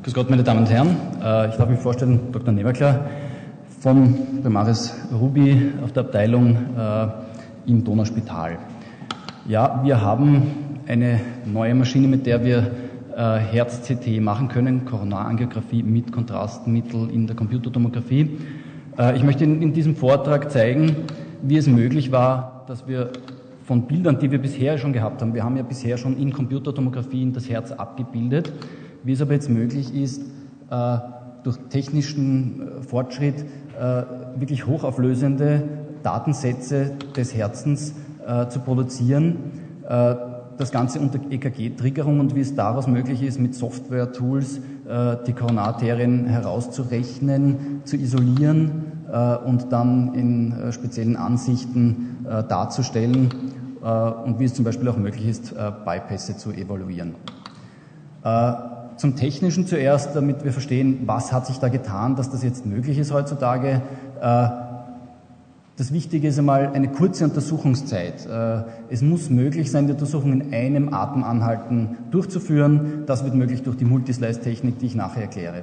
Grüß Gott, meine Damen und Herren. Äh, ich darf mich vorstellen, Dr. Neverkler vom Primaris Ruby auf der Abteilung äh, im Donauspital. Ja, wir haben eine neue Maschine, mit der wir äh, Herz-CT machen können, Koronarangiographie mit Kontrastmittel in der Computertomographie. Ich möchte in diesem Vortrag zeigen, wie es möglich war, dass wir von Bildern, die wir bisher schon gehabt haben, wir haben ja bisher schon in Computertomographie das Herz abgebildet, wie es aber jetzt möglich ist, äh, durch technischen äh, Fortschritt äh, wirklich hochauflösende Datensätze des Herzens zu produzieren. Das Ganze unter EKG-Triggerung und wie es daraus möglich ist, mit Software-Tools die Koronarterien herauszurechnen, zu isolieren und dann in speziellen Ansichten darzustellen und wie es zum Beispiel auch möglich ist, Bypässe zu evaluieren. Zum Technischen zuerst, damit wir verstehen, was hat sich da getan, dass das jetzt möglich ist heutzutage. Äh, das Wichtige ist einmal eine kurze Untersuchungszeit. Äh, es muss möglich sein, die Untersuchung in einem Atemanhalten durchzuführen. Das wird möglich durch die Multislice-Technik, die ich nachher erkläre.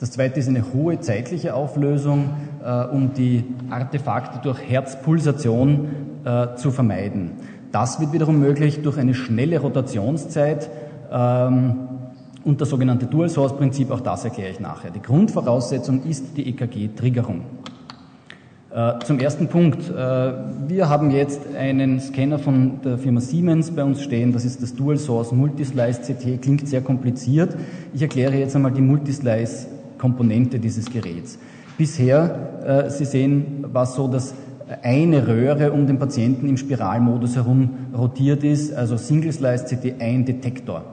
Das zweite ist eine hohe zeitliche Auflösung, äh, um die Artefakte durch Herzpulsation zu vermeiden. Das wird wiederum möglich durch eine schnelle Rotationszeit. Ähm, und das sogenannte Dual-Source-Prinzip, auch das erkläre ich nachher. Die Grundvoraussetzung ist die EKG-Triggerung. Äh, zum ersten Punkt. Äh, wir haben jetzt einen Scanner von der Firma Siemens bei uns stehen. Das ist das Dual Source Multislice CT. Klingt sehr kompliziert. Ich erkläre jetzt einmal die Multislice Komponente dieses Geräts. Bisher, äh, Sie sehen, war es so, dass eine Röhre um den Patienten im Spiralmodus herum rotiert ist, also Single Slice CT ein Detektor.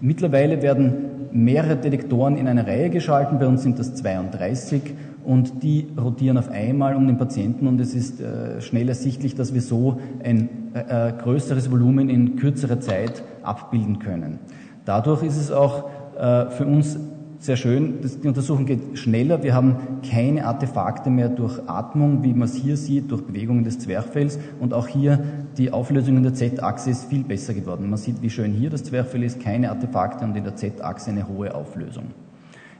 Mittlerweile werden mehrere Detektoren in eine Reihe geschalten, bei uns sind das 32 und die rotieren auf einmal um den Patienten und es ist äh, schnell ersichtlich, dass wir so ein äh, äh größeres Volumen in kürzerer Zeit abbilden können. Dadurch ist es auch äh, für uns sehr schön. die Untersuchung geht schneller. Wir haben keine Artefakte mehr durch Atmung, wie man es hier sieht, durch Bewegungen des Zwerchfells. Und auch hier die Auflösung in der Z-Achse ist viel besser geworden. Man sieht, wie schön hier das Zwerchfell ist, keine Artefakte und in der Z-Achse eine hohe Auflösung.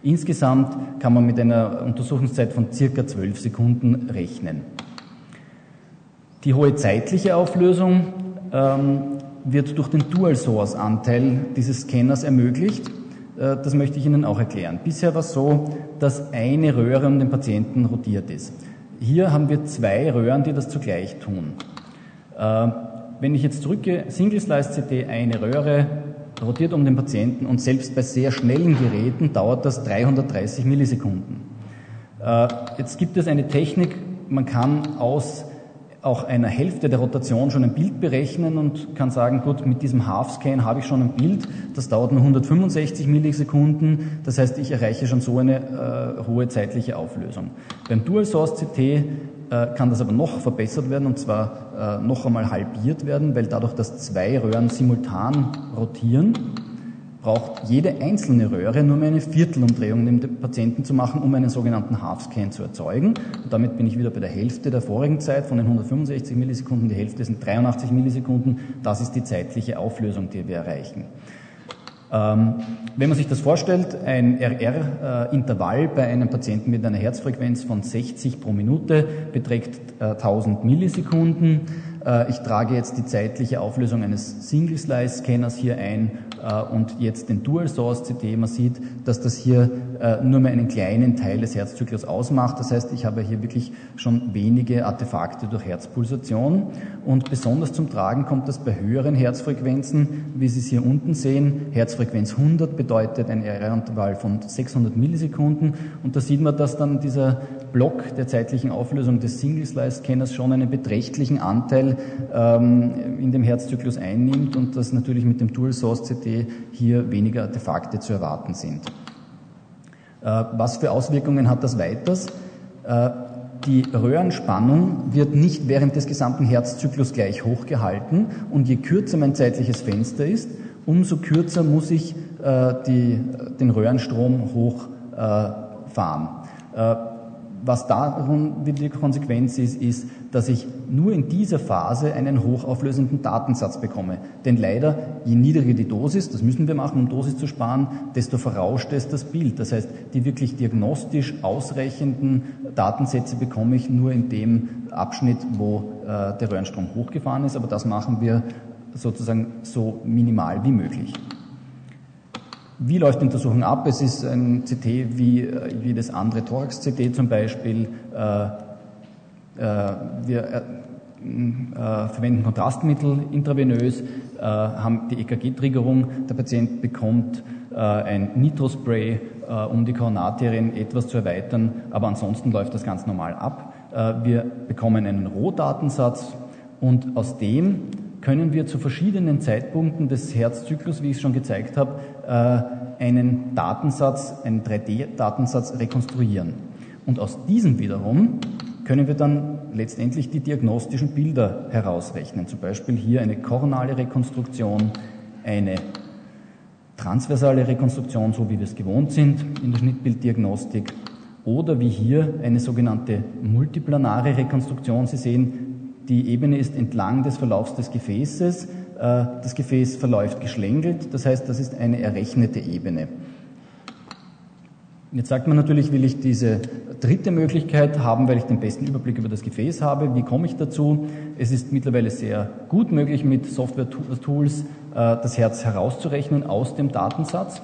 Insgesamt kann man mit einer Untersuchungszeit von circa zwölf Sekunden rechnen. Die hohe zeitliche Auflösung ähm, wird durch den Dual-Source-Anteil dieses Scanners ermöglicht. Äh, das möchte ich Ihnen auch erklären. Bisher war es so, dass eine Röhre um den Patienten rotiert ist. Hier haben wir zwei Röhren, die das zugleich tun. Äh, wenn ich jetzt drücke, Single Slice CT, eine Röhre, rotiert um den Patienten und selbst bei sehr schnellen Geräten dauert das 330 Millisekunden. Äh, jetzt gibt es eine Technik, man kann aus auch einer Hälfte der Rotation schon ein Bild berechnen und kann sagen, gut, mit diesem Half-Scan habe ich schon ein Bild, das dauert nur 165 Millisekunden, das heißt, ich erreiche schon so eine äh, hohe zeitliche Auflösung. Beim Dual Source CT äh, kann das aber noch verbessert werden und zwar äh, noch einmal halbiert werden, weil dadurch, dass zwei Röhren simultan rotieren, braucht jede einzelne Röhre nur mehr eine Viertelumdrehung dem Patienten zu machen, um einen sogenannten Half-Scan zu erzeugen. Und damit bin ich wieder bei der Hälfte der vorigen Zeit von den 165 Millisekunden. Die Hälfte sind 83 Millisekunden. Das ist die zeitliche Auflösung, die wir erreichen. Ähm, wenn man sich das vorstellt, ein RR-Intervall bei einem Patienten mit einer Herzfrequenz von 60 pro Minute beträgt äh, 1000 Millisekunden. Äh, ich trage jetzt die zeitliche Auflösung eines Single-Slice-Scanners hier ein äh, und jetzt den Dual-Source-CT. Man sieht, dass das hier äh, nur mehr einen kleinen Teil des Herzzyklus ausmacht. Das heißt, ich habe hier wirklich schon wenige Artefakte durch Herzpulsation. Und besonders zum Tragen kommt das bei höheren Herzfrequenzen, wie Sie es hier unten sehen. Herzfrequenz 100 bedeutet ein RR-Intervall von 600 Millisekunden. Und da sieht man, dass dann dieser Block der zeitlichen Auflösung des Single-Slice-Scanners schon einen beträchtlichen Anteil ähm, in dem Herzzyklus einnimmt und dass natürlich mit dem Dual-Source-CT hier weniger Artefakte zu erwarten sind. Äh, was für Auswirkungen hat das weiters? Äh, die Röhrenspannung wird nicht während des gesamten Herzzyklus gleich hoch gehalten und je kürzer mein zeitliches Fenster ist, umso kürzer muss ich äh, die, den Röhrenstrom hochfahren was darum die Konsequenz ist, ist, dass ich nur in dieser Phase einen hochauflösenden Datensatz bekomme. Denn leider, je niedriger die Dosis, das müssen wir machen, um Dosis zu sparen, desto verrauscht ist das Bild. Das heißt, die wirklich diagnostisch ausreichenden Datensätze bekomme ich nur in dem Abschnitt, wo äh, der Röhrenstrom hochgefahren ist. Aber das machen wir sozusagen so minimal wie möglich. Wie läuft die Untersuchung ab? Es ist ein CT wie, äh, wie das andere Thorax-CT zum Beispiel. Äh, äh, wir äh, äh, verwenden Kontrastmittel intravenös, äh, haben die EKG-Triggerung. Der Patient bekommt ein Nitrospray, um die Koronarterien etwas zu erweitern, aber ansonsten läuft das ganz normal ab. wir bekommen einen Rohdatensatz und aus dem können wir zu verschiedenen Zeitpunkten des Herzzyklus, wie ich es schon gezeigt habe, äh, einen Datensatz, einen 3D-Datensatz rekonstruieren. Und aus diesem wiederum können wir dann letztendlich die diagnostischen Bilder herausrechnen. Zum Beispiel hier eine koronale Rekonstruktion, eine transversale Rekonstruktion, so wie wir es gewohnt sind in der Schnittbilddiagnostik, oder wie hier eine sogenannte multiplanare Rekonstruktion. Sie sehen, die Ebene ist entlang des Verlaufs des Gefäßes. Äh, das Gefäß verläuft geschlängelt, das heißt, das ist eine errechnete Ebene. Jetzt sagt man natürlich, will ich diese dritte Möglichkeit haben, weil ich den besten Überblick über das Gefäß habe. Wie komme ich dazu? Es ist mittlerweile sehr gut möglich, mit Software-Tools äh, das Herz herauszurechnen aus dem Datensatz.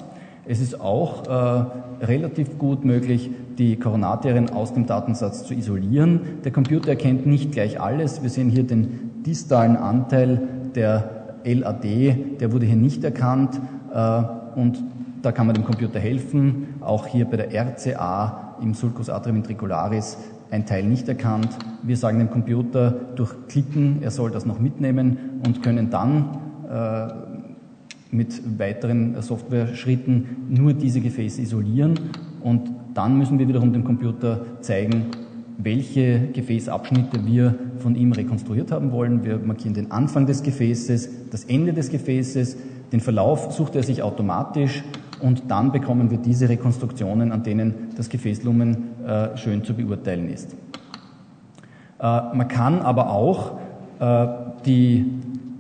Es ist auch äh, relativ gut möglich, die Koronarterien aus dem Datensatz zu isolieren. Der Computer erkennt nicht gleich alles. Wir sehen hier den distalen Anteil der LAD, der wurde hier nicht erkannt äh, und da kann man dem Computer helfen. Auch hier bei der RCA im Sulcus atrium ventricularis ein Teil nicht erkannt. Wir sagen dem Computer durch Klicken, er soll das noch mitnehmen und können dann äh, mit weiteren Software-Schritten nur diese Gefäße isolieren und dann müssen wir wiederum dem Computer zeigen, welche Gefäßabschnitte wir von ihm rekonstruiert haben wollen. Wir markieren den Anfang des Gefäßes, das Ende des Gefäßes, den Verlauf sucht er sich automatisch und dann bekommen wir diese Rekonstruktionen, an denen das Gefäßlumen äh, schön zu beurteilen ist. Äh, man kann aber auch äh, die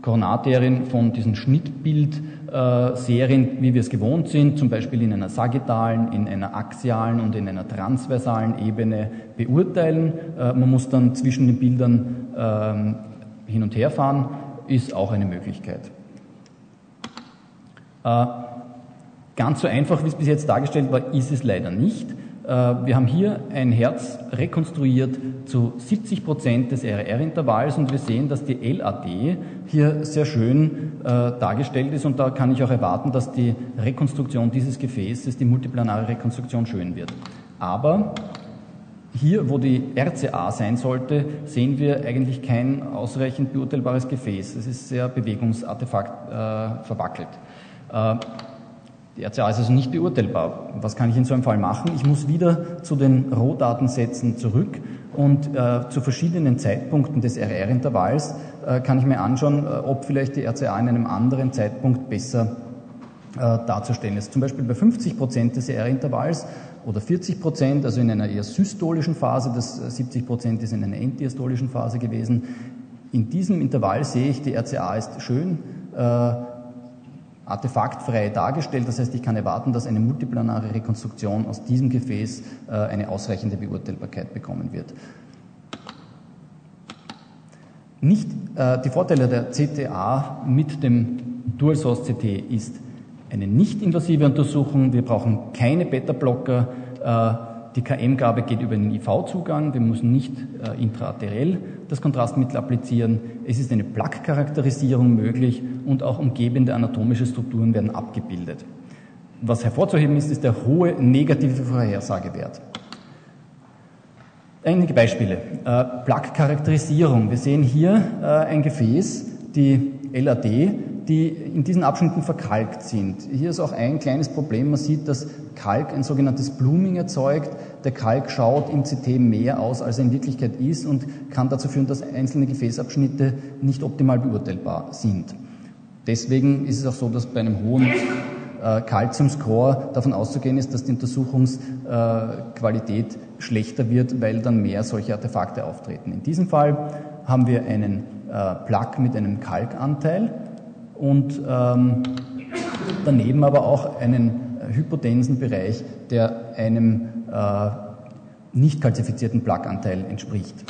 Koronarterien von diesem Schnittbild äh, Serien, wie wir es gewohnt sind, zum Beispiel in einer sagittalen, in einer axialen und in einer transversalen Ebene beurteilen. Äh, man muss dann zwischen den Bildern ähm, hin und her fahren, ist auch eine Möglichkeit. Äh, ganz so einfach, wie es bis jetzt dargestellt war, ist es leider nicht. Äh, wir haben hier ein Herz rekonstruiert zu 70 Prozent des RR-Intervalls und wir sehen, dass die LAD hier sehr schön äh, dargestellt ist und da kann ich auch erwarten, dass die Rekonstruktion dieses Gefäßes, die multiplanare Rekonstruktion schön wird. Aber hier, wo die RCA sein sollte, sehen wir eigentlich kein ausreichend beurteilbares Gefäß. Es ist sehr bewegungsartefakt äh, verwackelt. Äh, die RCA ist also nicht beurteilbar. Was kann ich in so einem Fall machen? Ich muss wieder zu den Rohdatensätzen zurück und äh, zu verschiedenen Zeitpunkten des RR-Intervalls äh, kann ich mir anschauen, äh, ob vielleicht die RCA in einem anderen Zeitpunkt besser äh, darzustellen ist. Zum Beispiel bei 50 Prozent des RR-Intervalls oder 40 Prozent, also in einer eher systolischen Phase, das 70 äh, Prozent ist in einer entdiastolischen Phase gewesen. In diesem Intervall sehe ich, die RCA ist schön, äh, artefaktfrei dargestellt. Das heißt, ich kann erwarten, dass eine multiplanare Rekonstruktion aus diesem Gefäß äh, eine ausreichende Beurteilbarkeit bekommen wird. Nicht, äh, die Vorteile der CTA mit dem Dual Source CT ist eine nicht-invasive Untersuchung. Wir brauchen keine Beta-Blocker. Äh, die KM-Gabe geht über den IV-Zugang. Wir müssen nicht äh, intraarteriell das Kontrastmittel applizieren. Es ist eine Plaque-Charakterisierung möglich und auch umgebende anatomische Strukturen werden abgebildet. Was hervorzuheben ist, ist der hohe negative Vorhersagewert. Einige Beispiele. Äh, Plaque-Charakterisierung. Wir sehen hier äh, ein Gefäß, die LAD, die in diesen Abschnitten verkalkt sind. Hier ist auch ein kleines Problem. Man sieht, dass Kalk ein sogenanntes Blooming erzeugt. Der Kalk schaut im CT mehr aus, als er in Wirklichkeit ist und kann dazu führen, dass einzelne Gefäßabschnitte nicht optimal beurteilbar sind. Deswegen ist es auch so, dass bei einem hohen äh, Calcium-Score davon auszugehen ist, dass die Untersuchungsqualität schlechter wird, weil dann mehr solche Artefakte auftreten. In diesem Fall haben wir einen Plug mit einem Kalkanteil und ähm, daneben aber auch einen hypotensen Bereich, der einem äh, nicht kalzifizierten Plaqueanteil entspricht.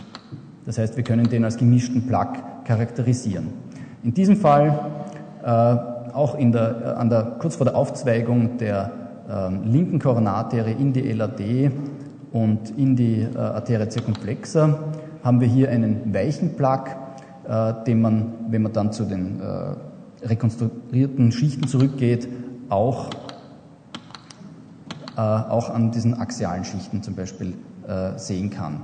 Das heißt, wir können den als gemischten Plaque charakterisieren. In diesem Fall, äh, auch in der, äh, an der, kurz vor der Aufzweigung der äh, linken Koronarterie in die LAD und in die äh, Arteria circumflexa, haben wir hier einen weichen Plaque, äh, den man, wenn man dann zu den äh, rekonstruierten Schichten zurückgeht, auch, auch an diesen axialen Schichten zum Beispiel sehen kann.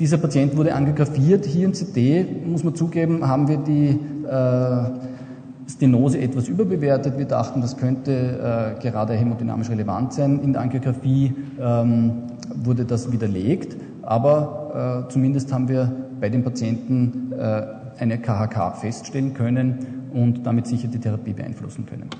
Dieser Patient wurde anggrafiert. Hier im CT, muss man zugeben, haben wir die äh, Stenose etwas überbewertet. Wir dachten, das könnte äh, gerade hämodynamisch relevant sein. In der Angiografie ähm, wurde das widerlegt, aber äh, zumindest haben wir bei den Patienten äh, eine KHK feststellen können und damit sicher die Therapie beeinflussen können.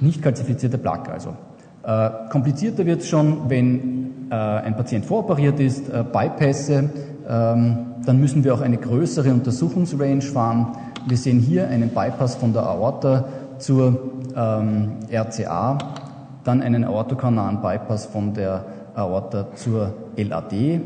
Nicht kalzifizierte Plaque also. Äh, komplizierter wird es schon, wenn äh, ein Patient voroperiert ist, äh, Bypässe, ähm, dann müssen wir auch eine größere Untersuchungsrange fahren. Wir sehen hier einen Bypass von der Aorta zur ähm, RCA, dann einen aortokanalen Bypass von der Aorta zur LAD,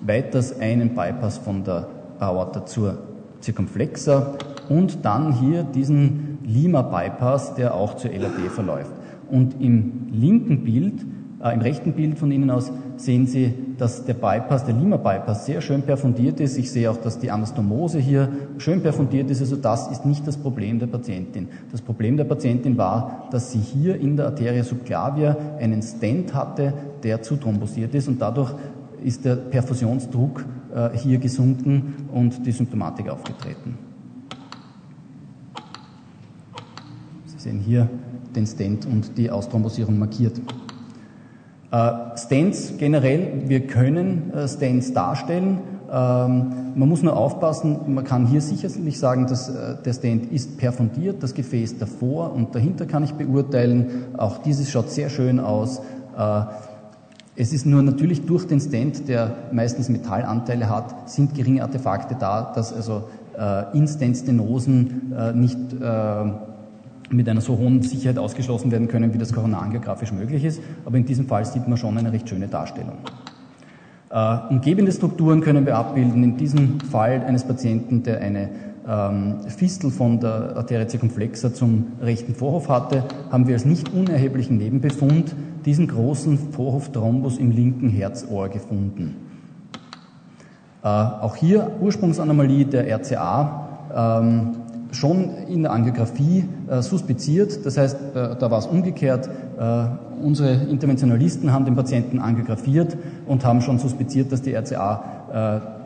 weiters einen Bypass von der Aorta zur Circumflexa und dann hier diesen Lima-Bypass, der auch zur LAD verläuft. Und im linken Bild äh, Im rechten Bild von Ihnen aus sehen Sie, dass der Bypass, der Lima-Bypass, sehr schön perfundiert ist. Ich sehe auch, dass die Anastomose hier schön perfundiert ist. Also das ist nicht das Problem der Patientin. Das Problem der Patientin war, dass sie hier in der Arteria subclavia einen Stent hatte, der zu thrombosiert ist und dadurch ist der Perfusionsdruck hier gesunken und die Symptomatik aufgetreten. Sie sehen hier den Stent und die Austhrombosierung markiert. Äh, Stents generell, wir können äh, Stents darstellen. Ähm, man muss nur aufpassen, man kann hier sicherlich sagen, dass äh, der Stent ist perfundiert, das Gefäß davor und dahinter kann ich beurteilen. Auch dieses schaut sehr schön aus. Es ist nur natürlich durch den Stent, der meistens Metallanteile hat, sind geringe Artefakte da, dass also in Stent-Stenosen nicht mit einer so hohen Sicherheit ausgeschlossen werden können, wie das koronarangiografisch möglich ist. Aber in diesem Fall sieht man schon eine recht schöne Darstellung. Äh, umgebende Strukturen können wir abbilden. In diesem Fall eines Patienten, der eine Fistel von der Arteria circumflexa zum rechten Vorhof hatte, haben wir als nicht unerheblichen Nebenbefund diesen großen Vorhofthrombus im linken Herzohr gefunden. Äh, auch hier Ursprungsanomalie der RCA. Ähm, schon in der Angiografie äh, suspiziert. Das heißt, äh, da war es umgekehrt. Äh, unsere Interventionalisten haben den Patienten angiografiert und haben schon suspiziert, dass die RCA äh,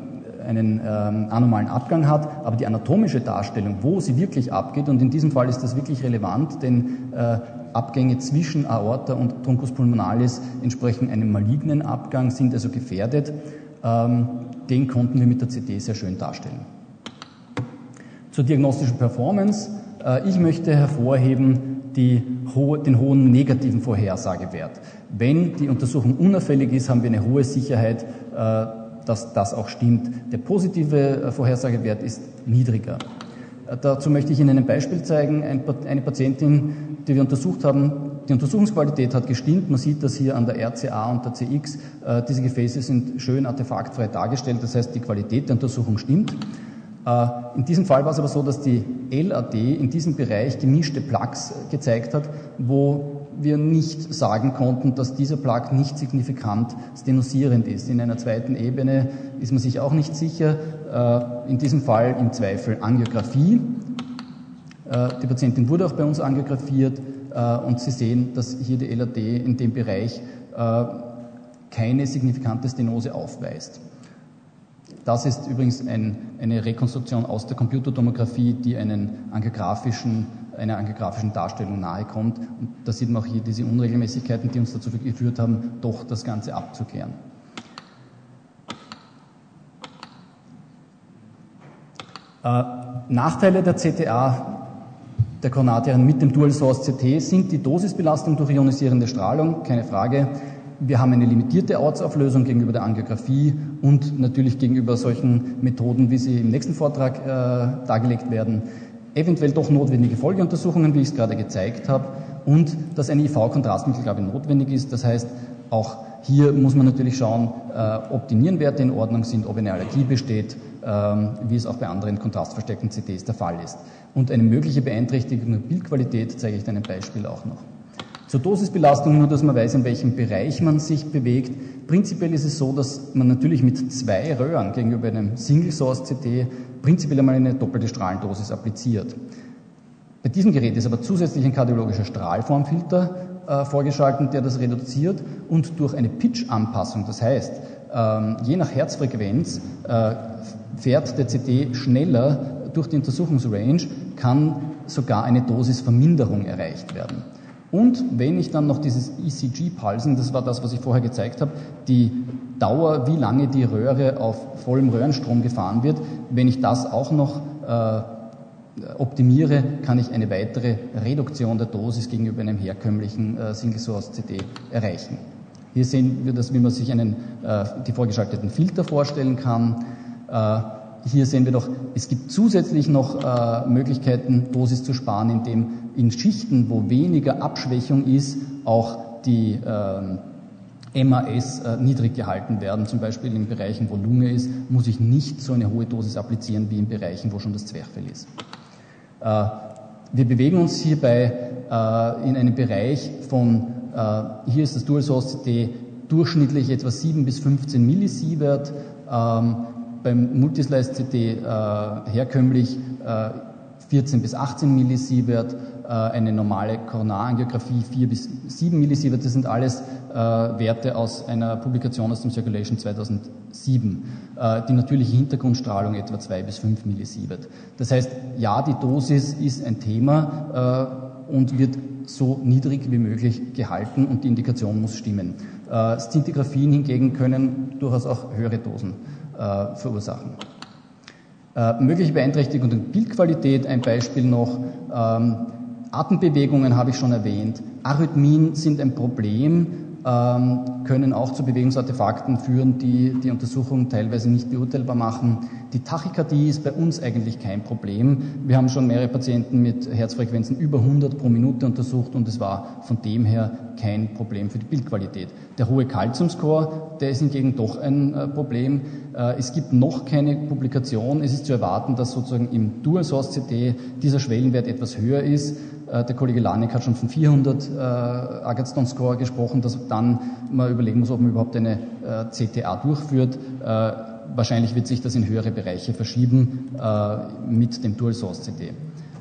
einen ähm, anomalen Abgang hat. Aber die anatomische Darstellung, wo sie wirklich abgeht, und in diesem Fall ist das wirklich relevant, denn äh, Abgänge zwischen Aorta und Truncus pulmonalis entsprechen einem malignen Abgang, sind also gefährdet. Ähm, den konnten wir mit der CT sehr schön darstellen. Zur diagnostischen Performance. Äh, ich möchte hervorheben die, den hohen negativen Vorhersagewert. Wenn die Untersuchung unauffällig ist, haben wir eine hohe Sicherheit, äh, dass das auch stimmt. Der positive äh, Vorhersagewert ist niedriger. Dazu möchte ich Ihnen ein Beispiel zeigen. Eine Patientin, die wir untersucht haben, die Untersuchungsqualität hat gestimmt. Man sieht das hier an der RCA und der CX. Diese Gefäße sind schön artefaktfrei dargestellt. Das heißt, die Qualität der Untersuchung stimmt. Äh, in diesem Fall war es aber so, dass die LAD in diesem Bereich gemischte Plugs gezeigt hat, wo wir nicht sagen konnten, dass dieser Plug nicht signifikant stenosierend ist. In einer zweiten Ebene ist man sich auch nicht sicher. Äh, in diesem Fall im Zweifel Angiografie. Äh, die Patientin wurde auch bei uns angiografiert und Sie sehen, dass hier die LAD in dem Bereich keine signifikante Stenose aufweist. Das ist übrigens ein, eine Rekonstruktion aus der Computertomographie, die einen angiografischen, einer angiografischen Darstellung nahe kommt. Und da sieht man auch hier diese Unregelmäßigkeiten, die uns dazu geführt haben, doch das Ganze abzukehren. Äh, Nachteile der CTA der Coronararterien mit dem Dual Source CT sind die Dosisbelastung durch ionisierende Strahlung, keine Frage. Wir haben eine limitierte Ortsauflösung gegenüber der Angiografie und natürlich gegenüber solchen Methoden, wie sie im nächsten Vortrag äh, dargelegt werden. Eventuell doch notwendige Folgeuntersuchungen, wie ich es gerade gezeigt habe, und dass ein IV-Kontrastmittel, glaube ich, notwendig ist. Das heißt, auch hier muss man natürlich schauen, äh, ob die Nierenwerte in Ordnung sind, ob eine Allergie besteht, ähm, wie es auch bei anderen kontrastverstärkten CTs der Fall ist. Und eine mögliche Beeinträchtigung der Bildqualität zeige ich dann ein Beispiel auch noch. Zur Dosisbelastung, nur dass man weiß, in welchem Bereich man sich bewegt. Prinzipiell ist es so, dass man natürlich mit zwei Röhren gegenüber einem Single-Source-CT prinzipiell einmal eine doppelte Strahlendosis appliziert. Bei diesem Gerät ist aber zusätzlich ein kardiologischer Strahlformfilter äh, vorgeschaltet, der das reduziert und durch eine Pitch-Anpassung, das heißt, ähm, je nach Herzfrequenz äh, fährt der CT schneller durch die Untersuchungsrange, kann sogar eine Dosisverminderung erreicht werden. Und wenn ich dann noch dieses ECG-Pulsen, das war das, was ich vorher gezeigt habe, die Dauer, wie lange die Röhre auf vollem Röhrenstrom gefahren wird, wenn ich das auch noch äh, optimiere, kann ich eine weitere Reduktion der Dosis gegenüber einem herkömmlichen äh, Single-Source-CD erreichen. Hier sehen wir das, wie man sich einen, äh, die vorgeschalteten Filter vorstellen kann. Hier sehen wir doch, es gibt zusätzlich noch äh, Möglichkeiten, Dosis zu sparen, indem in Schichten, wo weniger Abschwächung ist, auch die äh, MAS äh, niedrig gehalten werden. Zum Beispiel in Bereichen, wo Lunge ist, muss ich nicht so eine hohe Dosis applizieren wie in Bereichen, wo schon das Zwerchfell ist. Äh, wir bewegen uns hierbei äh, in einem Bereich von, äh, hier ist das Dual Source CT durchschnittlich etwa 7 bis 15 Millisievert, ähm, beim Multislice CT herkömmlich 14 bis 18 Millisievert, eine normale Koronarangiographie 4 bis 7 Millisievert. Das sind alles Werte aus einer Publikation aus dem Circulation 2007. die natürliche Hintergrundstrahlung etwa 2 bis 5 Millisievert. Das heißt, ja, die Dosis ist ein Thema und wird so niedrig wie möglich gehalten und die Indikation muss stimmen. Szintigraphien hingegen können durchaus auch höhere Dosen äh, verursachen. Äh, mögliche Beeinträchtigung der Bildqualität, ein Beispiel noch. Ähm, Atembewegungen habe ich schon erwähnt. Arrhythmien sind ein Problem, können auch zu Bewegungsartefakten führen, die die Untersuchung teilweise nicht beurteilbar machen. Die Tachykardie ist bei uns eigentlich kein Problem. Wir haben schon mehrere Patienten mit Herzfrequenzen über 100 pro Minute untersucht und es war von dem her kein Problem für die Bildqualität. Der hohe Calciumscore, der ist hingegen doch ein äh, Problem. Äh, es gibt noch keine Publikation. Es ist zu erwarten, dass sozusagen im Dual Source CT dieser Schwellenwert etwas höher ist. Äh, der Kollege Lanek hat schon von 400 äh, Agatston Score gesprochen, dass dann man überlegen muss, ob man überhaupt eine äh, CTA durchführt. Wahrscheinlich wird sich das in höhere Bereiche verschieben mit dem Dual Source CT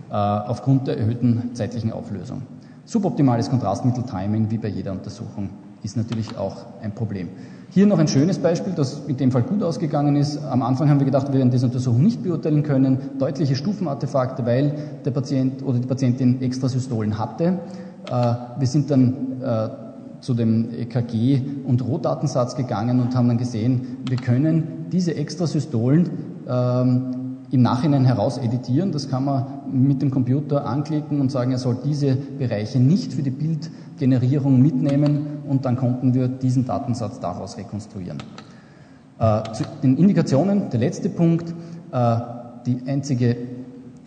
äh, aufgrund der erhöhten zeitlichen Auflösung. Suboptimales Kontrastmittel-Timing, wie bei jeder Untersuchung, ist natürlich auch ein Problem. Hier noch ein schönes Beispiel, das in dem Fall gut ausgegangen ist. Am Anfang haben wir gedacht, wir werden diese Untersuchung nicht beurteilen können. Deutliche Stufenartefakte, weil der Patient oder die Patientin Extrasystolen hatte. Äh, wir sind dann äh, zu dem EKG und Rohdatensatz gegangen und haben dann gesehen, wir können diese Extrasystolen ähm, im Nachhinein heraus editieren. Das kann man mit dem Computer anklicken und sagen, er soll diese Bereiche nicht für die Bildgenerierung mitnehmen und dann konnten wir diesen Datensatz daraus rekonstruieren. Äh, zu den Indikationen, der letzte Punkt, äh, die einzige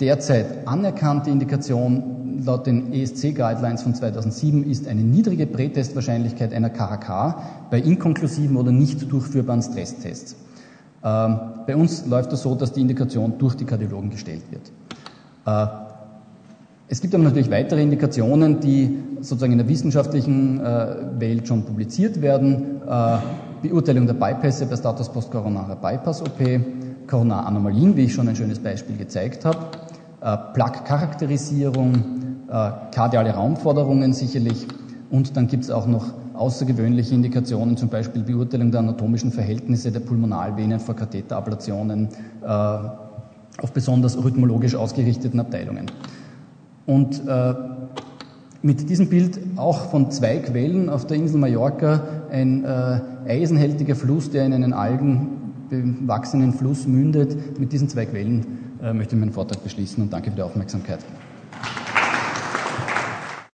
derzeit anerkannte Indikation laut den ESC-Guidelines von 2007 ist eine niedrige Prätestwahrscheinlichkeit einer KHK bei inkonklusiven oder nicht durchführbaren Stresstests. Ähm, bei uns läuft das so, dass die Indikation durch die Kardiologen gestellt wird. Äh, es gibt aber natürlich weitere Indikationen, die sozusagen in der wissenschaftlichen äh, Welt schon publiziert werden. Äh, Beurteilung der Bypässe bei Status postkoronarer Bypass-OP, Koronaranomalien, wie ich schon ein schönes Beispiel gezeigt habe, Plaque-Charakterisierung, kardiale Raumforderungen sicherlich und dann gibt es auch noch außergewöhnliche Indikationen, zum Beispiel Beurteilung der anatomischen Verhältnisse der Pulmonalvenen vor Katheterablationen äh, auf besonders rhythmologisch ausgerichteten Abteilungen. Und äh, mit diesem Bild auch von zwei Quellen auf der Insel Mallorca, ein äh, eisenhältiger Fluss, der in einen algenbewachsenen Fluss mündet. Mit diesen zwei Quellen äh, möchte ich meinen Vortrag beschließen und danke für die Aufmerksamkeit.